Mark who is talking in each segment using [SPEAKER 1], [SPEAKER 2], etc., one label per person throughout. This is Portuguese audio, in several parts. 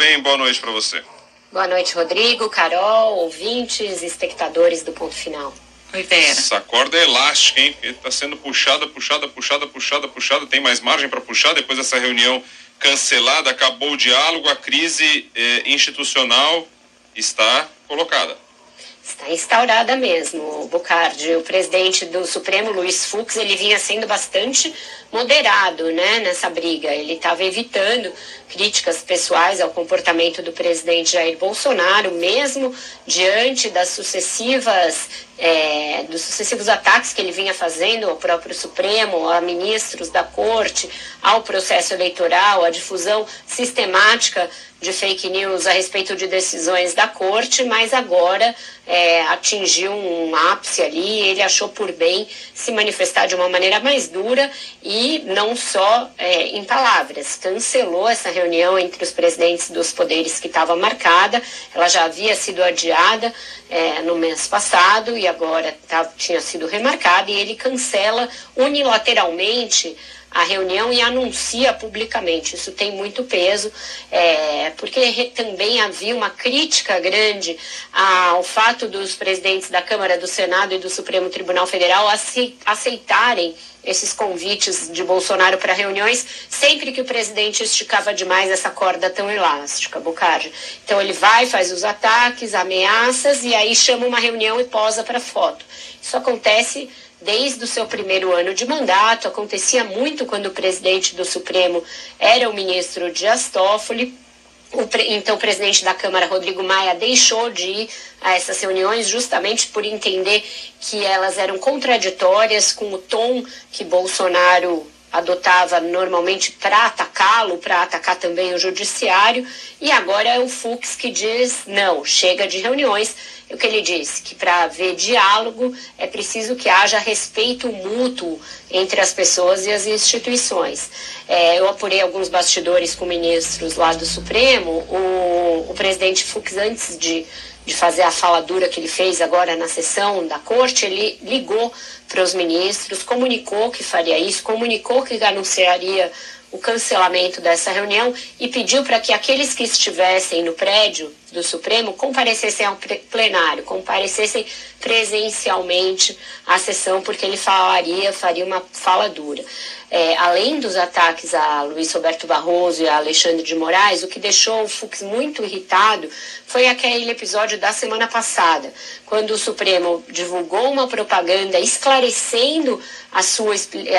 [SPEAKER 1] Bem, boa noite para você.
[SPEAKER 2] Boa noite, Rodrigo, Carol, ouvintes, espectadores do Ponto Final.
[SPEAKER 3] Oi, Vera.
[SPEAKER 1] Essa corda é elástica, hein? Está sendo puxada, puxada, puxada, puxada, puxada. Tem mais margem para puxar depois dessa reunião cancelada. Acabou o diálogo, a crise eh, institucional está colocada.
[SPEAKER 2] Está instaurada mesmo, Bocardi. O presidente do Supremo, Luiz Fux, ele vinha sendo bastante moderado né, nessa briga. Ele estava evitando críticas pessoais ao comportamento do presidente Jair Bolsonaro, mesmo diante das sucessivas é, dos sucessivos ataques que ele vinha fazendo ao próprio Supremo, a ministros da Corte, ao processo eleitoral, a difusão sistemática de fake news a respeito de decisões da corte, mas agora é, atingiu um ápice ali. Ele achou por bem se manifestar de uma maneira mais dura e não só é, em palavras. Cancelou essa reunião entre os presidentes dos poderes que estava marcada. Ela já havia sido adiada é, no mês passado e agora tá, tinha sido remarcada. E ele cancela unilateralmente a reunião e anuncia publicamente. Isso tem muito peso, é, porque também havia uma crítica grande ao fato dos presidentes da Câmara, do Senado e do Supremo Tribunal Federal aceitarem esses convites de Bolsonaro para reuniões, sempre que o presidente esticava demais essa corda tão elástica, Bocardi. Então ele vai, faz os ataques, ameaças e aí chama uma reunião e posa para foto. Isso acontece desde o seu primeiro ano de mandato, acontecia muito quando o presidente do Supremo era o ministro Dias Toffoli. O então, presidente da Câmara, Rodrigo Maia, deixou de ir a essas reuniões justamente por entender que elas eram contraditórias com o tom que Bolsonaro adotava normalmente para atacá-lo, para atacar também o judiciário, e agora é o Fux que diz: não, chega de reuniões o que ele disse? Que para haver diálogo é preciso que haja respeito mútuo entre as pessoas e as instituições. É, eu apurei alguns bastidores com ministros lá do Supremo. O, o presidente Fux, antes de, de fazer a fala dura que ele fez agora na sessão da corte, ele ligou para os ministros, comunicou que faria isso, comunicou que anunciaria o cancelamento dessa reunião e pediu para que aqueles que estivessem no prédio do Supremo comparecessem ao plenário, comparecessem presencialmente à sessão, porque ele falaria, faria uma fala dura. É, além dos ataques a Luiz Roberto Barroso e a Alexandre de Moraes, o que deixou o Fux muito irritado foi aquele episódio da semana passada, quando o Supremo divulgou uma propaganda esclarecendo a sua,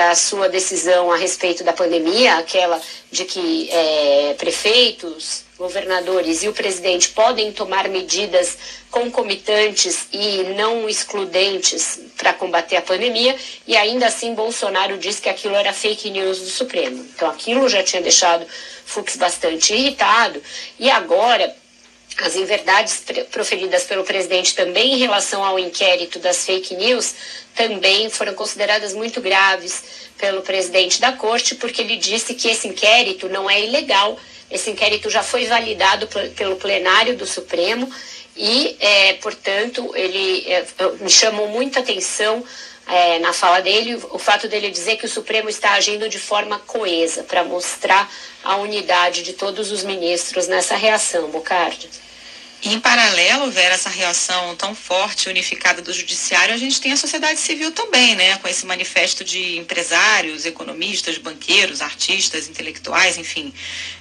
[SPEAKER 2] a sua decisão a respeito da pandemia, aquela de que é, prefeitos, governadores e o presidente podem tomar medidas concomitantes e não excludentes para combater a pandemia, e ainda assim Bolsonaro disse que aquilo era fake news do Supremo. Então aquilo já tinha deixado Fux bastante irritado, e agora as inverdades proferidas pelo presidente também em relação ao inquérito das fake news também foram consideradas muito graves pelo presidente da corte, porque ele disse que esse inquérito não é ilegal, esse inquérito já foi validado pelo plenário do Supremo e, é, portanto, ele é, me chamou muita atenção é, na fala dele o fato dele dizer que o Supremo está agindo de forma coesa para mostrar a unidade de todos os ministros nessa reação, Bocardi.
[SPEAKER 3] Em paralelo, Vera, essa reação tão forte, unificada do judiciário, a gente tem a sociedade civil também, né? Com esse manifesto de empresários, economistas, banqueiros, artistas, intelectuais, enfim,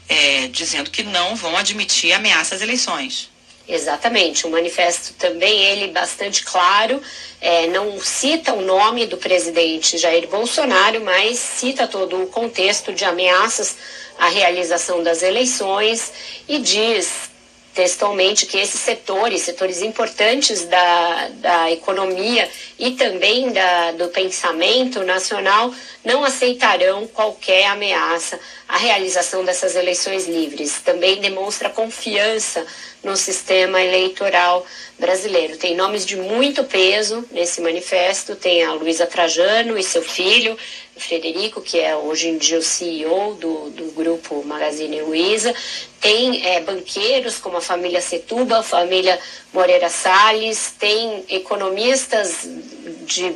[SPEAKER 3] é, dizendo que não vão admitir ameaças às eleições.
[SPEAKER 2] Exatamente, o manifesto também, ele bastante claro, é, não cita o nome do presidente Jair Bolsonaro, mas cita todo o contexto de ameaças à realização das eleições e diz textualmente que esses setores, setores importantes da, da economia e também da, do pensamento nacional, não aceitarão qualquer ameaça à realização dessas eleições livres. Também demonstra confiança no sistema eleitoral brasileiro. Tem nomes de muito peso nesse manifesto, tem a Luísa Trajano e seu filho, Frederico, que é hoje em dia o CEO do, do grupo Magazine Luiza, tem é, banqueiros como a família Setuba, a família Moreira Salles, tem economistas de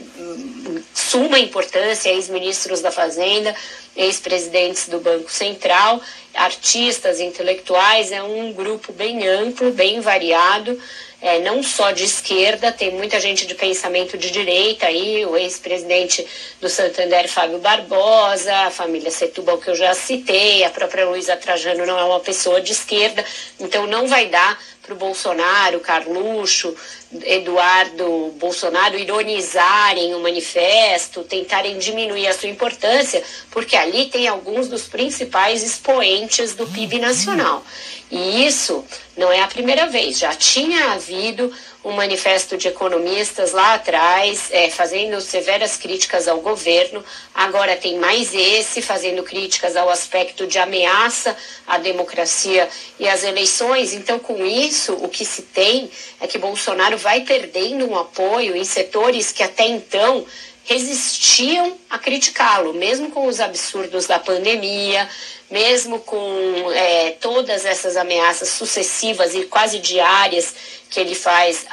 [SPEAKER 2] suma importância, ex-ministros da Fazenda, ex-presidentes do Banco Central, artistas, intelectuais, é um grupo bem amplo, bem variado é, não só de esquerda, tem muita gente de pensamento de direita aí, o ex-presidente do Santander, Fábio Barbosa, a família Setúbal, que eu já citei, a própria Luísa Trajano não é uma pessoa de esquerda, então não vai dar para o Bolsonaro, Carluxo, Eduardo Bolsonaro ironizarem o manifesto, tentarem diminuir a sua importância, porque ali tem alguns dos principais expoentes do PIB nacional. E isso não é a primeira vez, já tinha havido um manifesto de economistas lá atrás, é, fazendo severas críticas ao governo. Agora tem mais esse, fazendo críticas ao aspecto de ameaça à democracia e às eleições. Então, com isso, o que se tem é que Bolsonaro vai perdendo um apoio em setores que até então resistiam a criticá-lo, mesmo com os absurdos da pandemia, mesmo com é, todas essas ameaças sucessivas e quase diárias que ele faz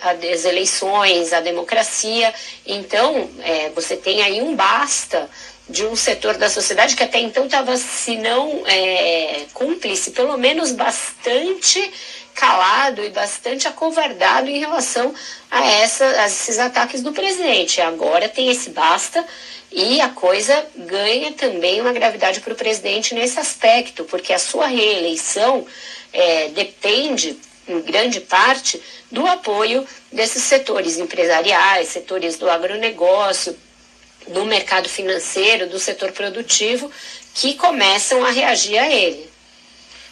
[SPEAKER 2] às eleições, à democracia. Então, é, você tem aí um basta de um setor da sociedade que até então estava, se não é, cúmplice, pelo menos bastante calado e bastante acovardado em relação a, essa, a esses ataques do presidente. Agora tem esse basta e a coisa ganha também uma gravidade para o presidente nesse aspecto, porque a sua reeleição é, depende, em grande parte, do apoio desses setores empresariais, setores do agronegócio, do mercado financeiro, do setor produtivo, que começam a reagir a ele.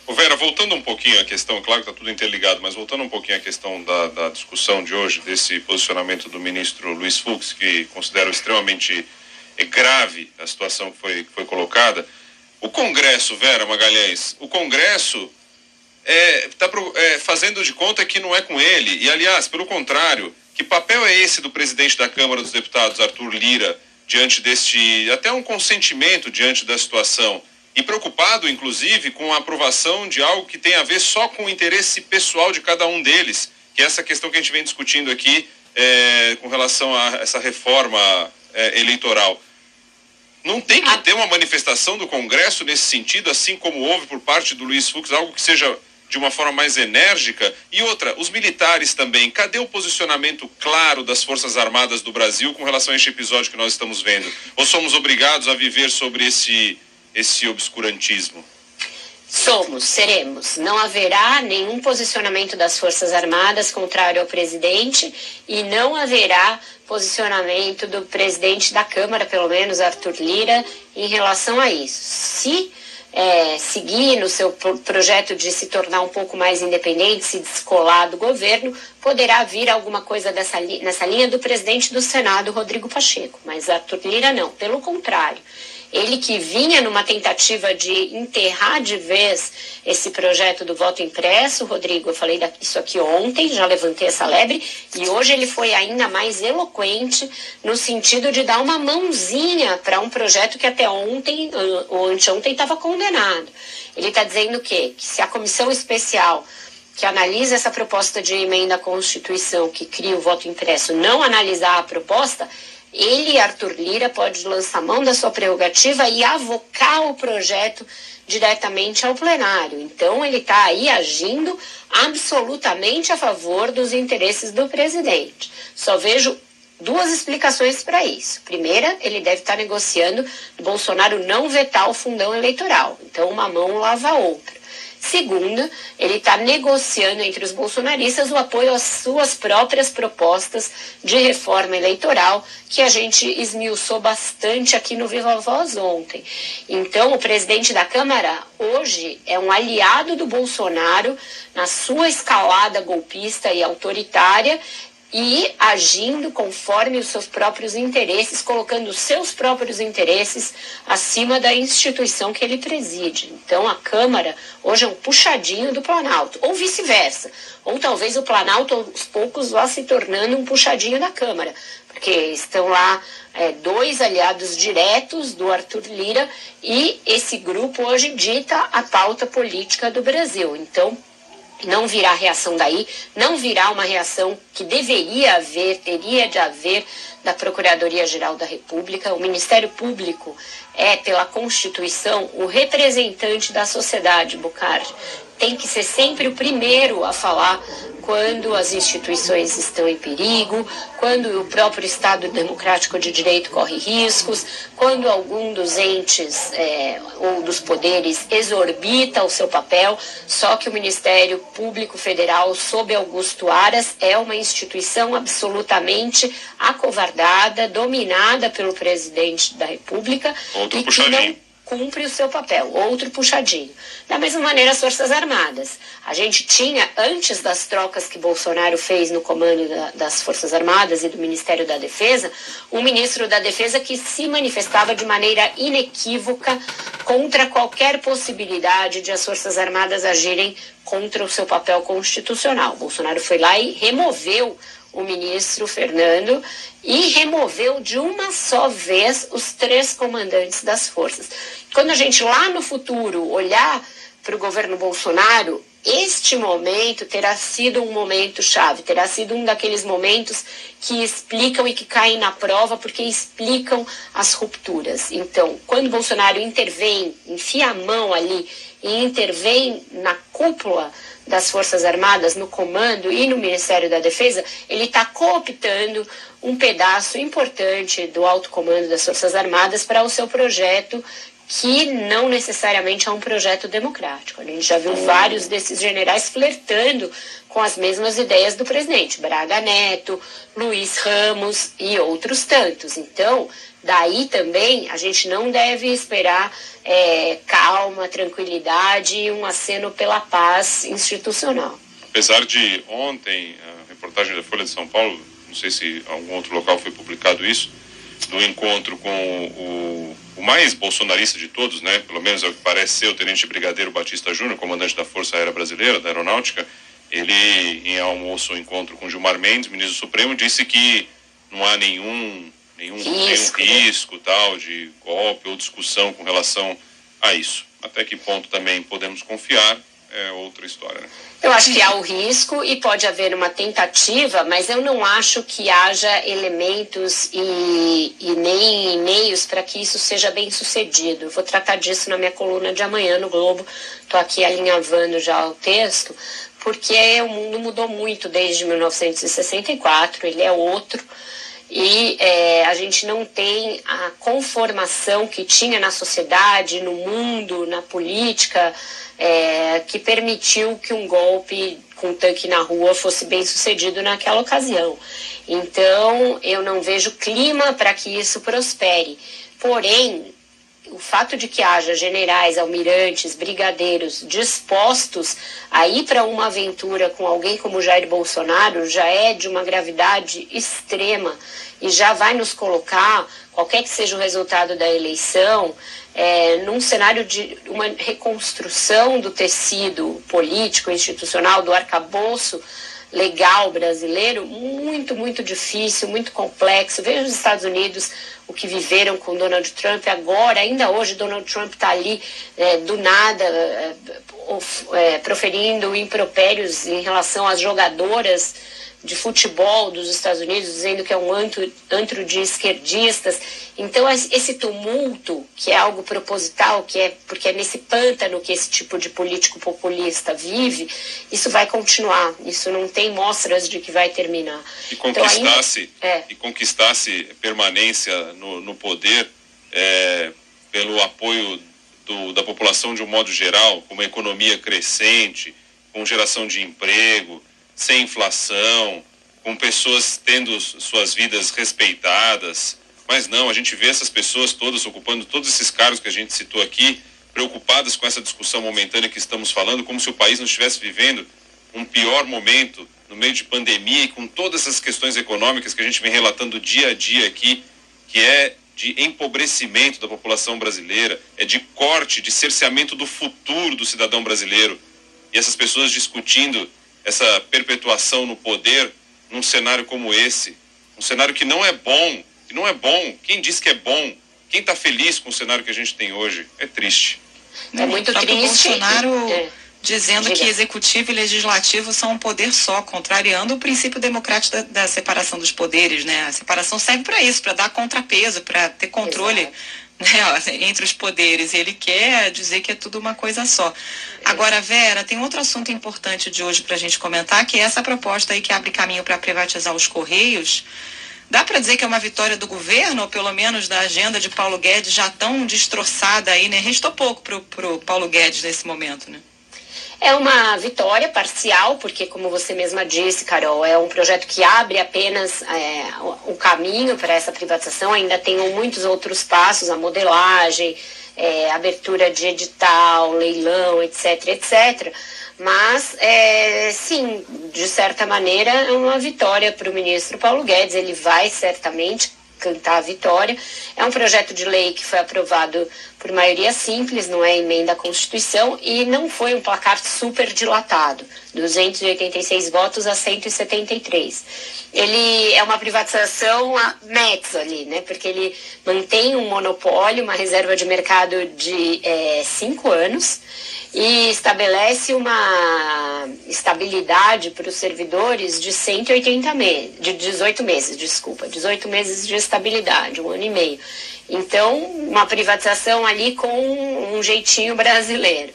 [SPEAKER 1] O Vera, voltando um pouquinho à questão, claro que está tudo interligado, mas voltando um pouquinho à questão da, da, discussão de hoje, desse posicionamento do ministro Luiz Fux, que considero extremamente grave a situação que foi, que foi colocada. O Congresso, Vera Magalhães, o Congresso está é, é, fazendo de conta que não é com ele. E, aliás, pelo contrário, que papel é esse do presidente da Câmara dos Deputados, Arthur Lira, diante deste. até um consentimento diante da situação? e preocupado, inclusive, com a aprovação de algo que tem a ver só com o interesse pessoal de cada um deles, que é essa questão que a gente vem discutindo aqui é, com relação a essa reforma é, eleitoral. Não tem que ah. ter uma manifestação do Congresso nesse sentido, assim como houve por parte do Luiz Fux, algo que seja de uma forma mais enérgica? E outra, os militares também. Cadê o posicionamento claro das Forças Armadas do Brasil com relação a este episódio que nós estamos vendo? Ou somos obrigados a viver sobre esse esse obscurantismo?
[SPEAKER 2] Somos, seremos. Não haverá nenhum posicionamento das Forças Armadas contrário ao presidente e não haverá posicionamento do presidente da Câmara, pelo menos Arthur Lira, em relação a isso. Se é, seguir no seu projeto de se tornar um pouco mais independente, se descolar do governo, poderá vir alguma coisa dessa, nessa linha do presidente do Senado, Rodrigo Pacheco. Mas Arthur Lira não, pelo contrário. Ele que vinha numa tentativa de enterrar de vez esse projeto do voto impresso, Rodrigo, eu falei isso aqui ontem, já levantei essa lebre, e hoje ele foi ainda mais eloquente no sentido de dar uma mãozinha para um projeto que até ontem ou anteontem estava condenado. Ele está dizendo o quê? Que se a comissão especial que analisa essa proposta de emenda à Constituição que cria o voto impresso não analisar a proposta, ele, Arthur Lira, pode lançar mão da sua prerrogativa e avocar o projeto diretamente ao plenário. Então, ele está aí agindo absolutamente a favor dos interesses do presidente. Só vejo duas explicações para isso. Primeira, ele deve estar tá negociando Bolsonaro não vetar o fundão eleitoral. Então, uma mão lava a outra. Segunda, ele está negociando entre os bolsonaristas o apoio às suas próprias propostas de reforma eleitoral, que a gente esmiuçou bastante aqui no Viva Voz ontem. Então, o presidente da Câmara hoje é um aliado do Bolsonaro na sua escalada golpista e autoritária e agindo conforme os seus próprios interesses, colocando os seus próprios interesses acima da instituição que ele preside. Então, a Câmara hoje é um puxadinho do Planalto, ou vice-versa. Ou talvez o Planalto, aos poucos, vá se tornando um puxadinho da Câmara. porque estão lá é, dois aliados diretos do Arthur Lira e esse grupo hoje dita a pauta política do Brasil. Então, não virá reação daí, não virá uma reação que deveria haver, teria de haver da Procuradoria-Geral da República. O Ministério Público é, pela Constituição, o representante da sociedade, Bucardi. Tem que ser sempre o primeiro a falar quando as instituições estão em perigo, quando o próprio Estado Democrático de Direito corre riscos, quando algum dos entes é, ou dos poderes exorbita o seu papel. Só que o Ministério Público Federal, sob Augusto Aras, é uma instituição absolutamente acovardada, dominada pelo presidente da República
[SPEAKER 1] Outro e que não
[SPEAKER 2] cumpre o seu papel, outro puxadinho. Da mesma maneira, as Forças Armadas. A gente tinha, antes das trocas que Bolsonaro fez no comando da, das Forças Armadas e do Ministério da Defesa, um ministro da Defesa que se manifestava de maneira inequívoca contra qualquer possibilidade de as Forças Armadas agirem contra o seu papel constitucional. Bolsonaro foi lá e removeu o ministro Fernando e removeu de uma só vez os três comandantes das forças. Quando a gente lá no futuro olhar para o governo Bolsonaro, este momento terá sido um momento chave, terá sido um daqueles momentos que explicam e que caem na prova porque explicam as rupturas. Então, quando Bolsonaro intervém, enfia a mão ali e intervém na cúpula das Forças Armadas, no comando e no Ministério da Defesa, ele está cooptando um pedaço importante do alto comando das Forças Armadas para o seu projeto que não necessariamente é um projeto democrático. A gente já viu vários desses generais flertando com as mesmas ideias do presidente, Braga Neto, Luiz Ramos e outros tantos. Então, daí também a gente não deve esperar é, calma, tranquilidade e um aceno pela paz institucional.
[SPEAKER 1] Apesar de ontem, a reportagem da Folha de São Paulo, não sei se algum outro local foi publicado isso, do encontro com o, o mais bolsonarista de todos, né? Pelo menos é o que parece ser o Tenente Brigadeiro Batista Júnior, comandante da Força Aérea Brasileira, da Aeronáutica. Ele, em almoço, encontro com Gilmar Mendes, ministro Supremo, disse que não há nenhum nenhum risco, nenhum risco tal de golpe ou discussão com relação a isso. Até que ponto também podemos confiar é outra história. Né?
[SPEAKER 2] Eu acho que há o risco e pode haver uma tentativa, mas eu não acho que haja elementos e, e nem meios para que isso seja bem sucedido. vou tratar disso na minha coluna de amanhã no Globo. Estou aqui alinhavando já o texto, porque o mundo mudou muito desde 1964, ele é outro e é, a gente não tem a conformação que tinha na sociedade, no mundo, na política, é, que permitiu que um golpe com tanque na rua fosse bem sucedido naquela ocasião. Então, eu não vejo clima para que isso prospere. Porém, o fato de que haja generais, almirantes, brigadeiros dispostos a ir para uma aventura com alguém como Jair Bolsonaro já é de uma gravidade extrema e já vai nos colocar, qualquer que seja o resultado da eleição, é, num cenário de uma reconstrução do tecido político, institucional, do arcabouço legal brasileiro muito, muito difícil, muito complexo. Veja os Estados Unidos, o que viveram com Donald Trump agora, ainda hoje Donald Trump está ali é, do nada é, é, proferindo impropérios em relação às jogadoras de futebol dos Estados Unidos, dizendo que é um antro, antro de esquerdistas. Então, esse tumulto, que é algo proposital, que é porque é nesse pântano que esse tipo de político populista vive, isso vai continuar. Isso não tem mostras de que vai terminar.
[SPEAKER 1] E conquistasse, então, ainda, é. e conquistasse permanência no, no poder é, pelo apoio do, da população de um modo geral, com uma economia crescente, com geração de emprego sem inflação, com pessoas tendo suas vidas respeitadas. Mas não, a gente vê essas pessoas todas ocupando todos esses cargos que a gente citou aqui, preocupadas com essa discussão momentânea que estamos falando, como se o país não estivesse vivendo um pior momento no meio de pandemia e com todas essas questões econômicas que a gente vem relatando dia a dia aqui, que é de empobrecimento da população brasileira, é de corte, de cerceamento do futuro do cidadão brasileiro. E essas pessoas discutindo essa perpetuação no poder num cenário como esse, Um cenário que não é bom, que não é bom. Quem diz que é bom? Quem está feliz com o cenário que a gente tem hoje? É triste.
[SPEAKER 2] É muito triste.
[SPEAKER 3] Bolsonaro é. dizendo Diga. que executivo e legislativo são um poder só, contrariando o princípio democrático da, da separação dos poderes, né? A separação serve para isso, para dar contrapeso, para ter controle. Né, entre os poderes. Ele quer dizer que é tudo uma coisa só. Agora, Vera, tem outro assunto importante de hoje para a gente comentar, que é essa proposta aí que abre caminho para privatizar os Correios. Dá para dizer que é uma vitória do governo, ou pelo menos da agenda de Paulo Guedes já tão destroçada aí, né? Restou pouco para o Paulo Guedes nesse momento, né?
[SPEAKER 2] É uma vitória parcial, porque, como você mesma disse, Carol, é um projeto que abre apenas é, o caminho para essa privatização. Ainda tem muitos outros passos, a modelagem, é, abertura de edital, leilão, etc, etc. Mas, é, sim, de certa maneira, é uma vitória para o ministro Paulo Guedes. Ele vai certamente cantar a vitória. É um projeto de lei que foi aprovado por maioria simples, não é emenda à Constituição, e não foi um placar super dilatado, 286 votos a 173. Ele é uma privatização a METS ali, né? Porque ele mantém um monopólio, uma reserva de mercado de é, cinco anos e estabelece uma estabilidade para os servidores de 180 meses, de 18 meses, desculpa, 18 meses de estabilidade, um ano e meio. Então, uma privatização ali com um jeitinho brasileiro.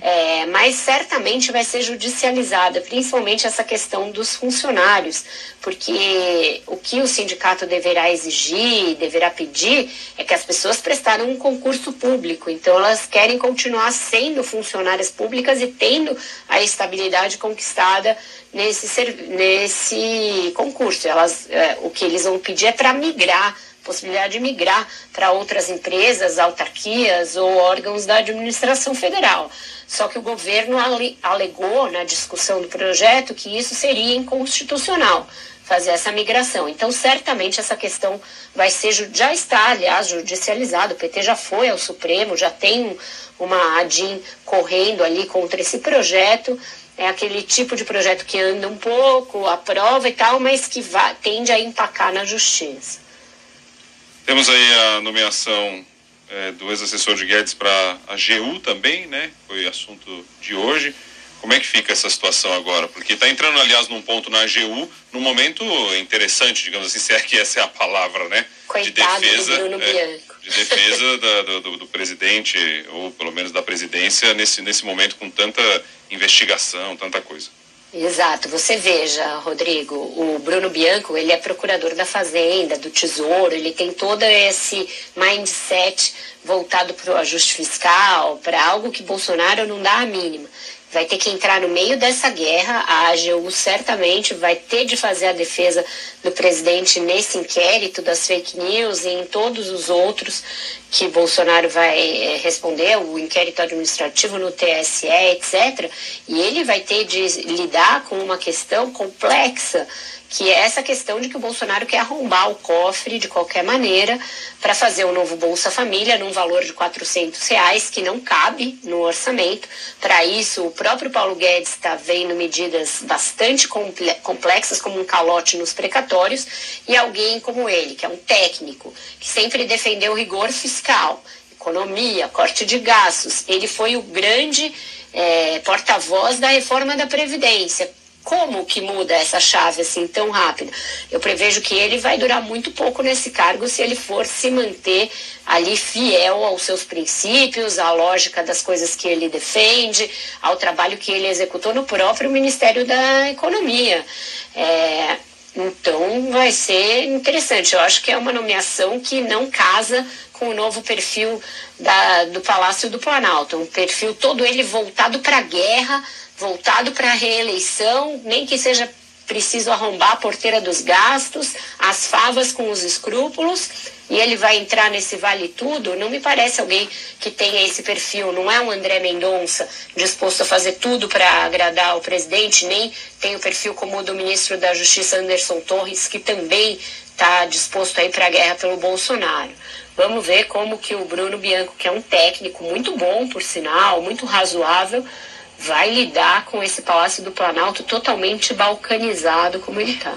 [SPEAKER 2] É, mas certamente vai ser judicializada, principalmente essa questão dos funcionários, porque o que o sindicato deverá exigir, deverá pedir, é que as pessoas prestaram um concurso público, então elas querem continuar sendo funcionárias públicas e tendo a estabilidade conquistada nesse, nesse concurso. Elas, é, o que eles vão pedir é para migrar possibilidade de migrar para outras empresas, autarquias ou órgãos da administração federal. Só que o governo alegou na discussão do projeto que isso seria inconstitucional fazer essa migração. Então, certamente essa questão vai ser já está, aliás, judicializada. O PT já foi ao Supremo, já tem uma ADIM correndo ali contra esse projeto. É aquele tipo de projeto que anda um pouco, aprova e tal, mas que vai, tende a empacar na justiça.
[SPEAKER 1] Temos aí a nomeação é, do ex-assessor de Guedes para a GU também, né? Foi assunto de hoje. Como é que fica essa situação agora? Porque está entrando, aliás, num ponto na AGU, num momento interessante, digamos assim, se é que essa é a palavra, né?
[SPEAKER 2] Coitado de defesa, do é,
[SPEAKER 1] de defesa da, do, do, presidente, ou pelo menos da presidência, nesse, nesse momento com tanta investigação, tanta coisa.
[SPEAKER 2] Exato. Você veja, Rodrigo, o Bruno Bianco, ele é procurador da Fazenda, do Tesouro, ele tem todo esse mindset voltado para o ajuste fiscal, para algo que Bolsonaro não dá a mínima vai ter que entrar no meio dessa guerra. A AGU certamente vai ter de fazer a defesa do presidente nesse inquérito das fake news e em todos os outros que Bolsonaro vai eh, responder, o inquérito administrativo no TSE, etc. E ele vai ter de lidar com uma questão complexa que é essa questão de que o Bolsonaro quer arrombar o cofre de qualquer maneira para fazer o um novo Bolsa Família num valor de 400 reais que não cabe no orçamento. Para isso, o próprio Paulo Guedes está vendo medidas bastante complexas, como um calote nos precatórios, e alguém como ele, que é um técnico, que sempre defendeu rigor fiscal, economia, corte de gastos. Ele foi o grande é, porta-voz da reforma da Previdência como que muda essa chave assim tão rápido? Eu prevejo que ele vai durar muito pouco nesse cargo se ele for se manter ali fiel aos seus princípios, à lógica das coisas que ele defende, ao trabalho que ele executou no próprio Ministério da Economia. É, então vai ser interessante. Eu acho que é uma nomeação que não casa com o novo perfil da, do Palácio do Planalto, um perfil todo ele voltado para a guerra voltado para a reeleição, nem que seja preciso arrombar a porteira dos gastos, as favas com os escrúpulos, e ele vai entrar nesse vale tudo, não me parece alguém que tenha esse perfil, não é um André Mendonça disposto a fazer tudo para agradar o presidente, nem tem o perfil como o do ministro da Justiça Anderson Torres, que também está disposto a ir para a guerra pelo Bolsonaro. Vamos ver como que o Bruno Bianco, que é um técnico muito bom, por sinal, muito razoável, vai lidar com esse Palácio do Planalto totalmente balcanizado como ele está.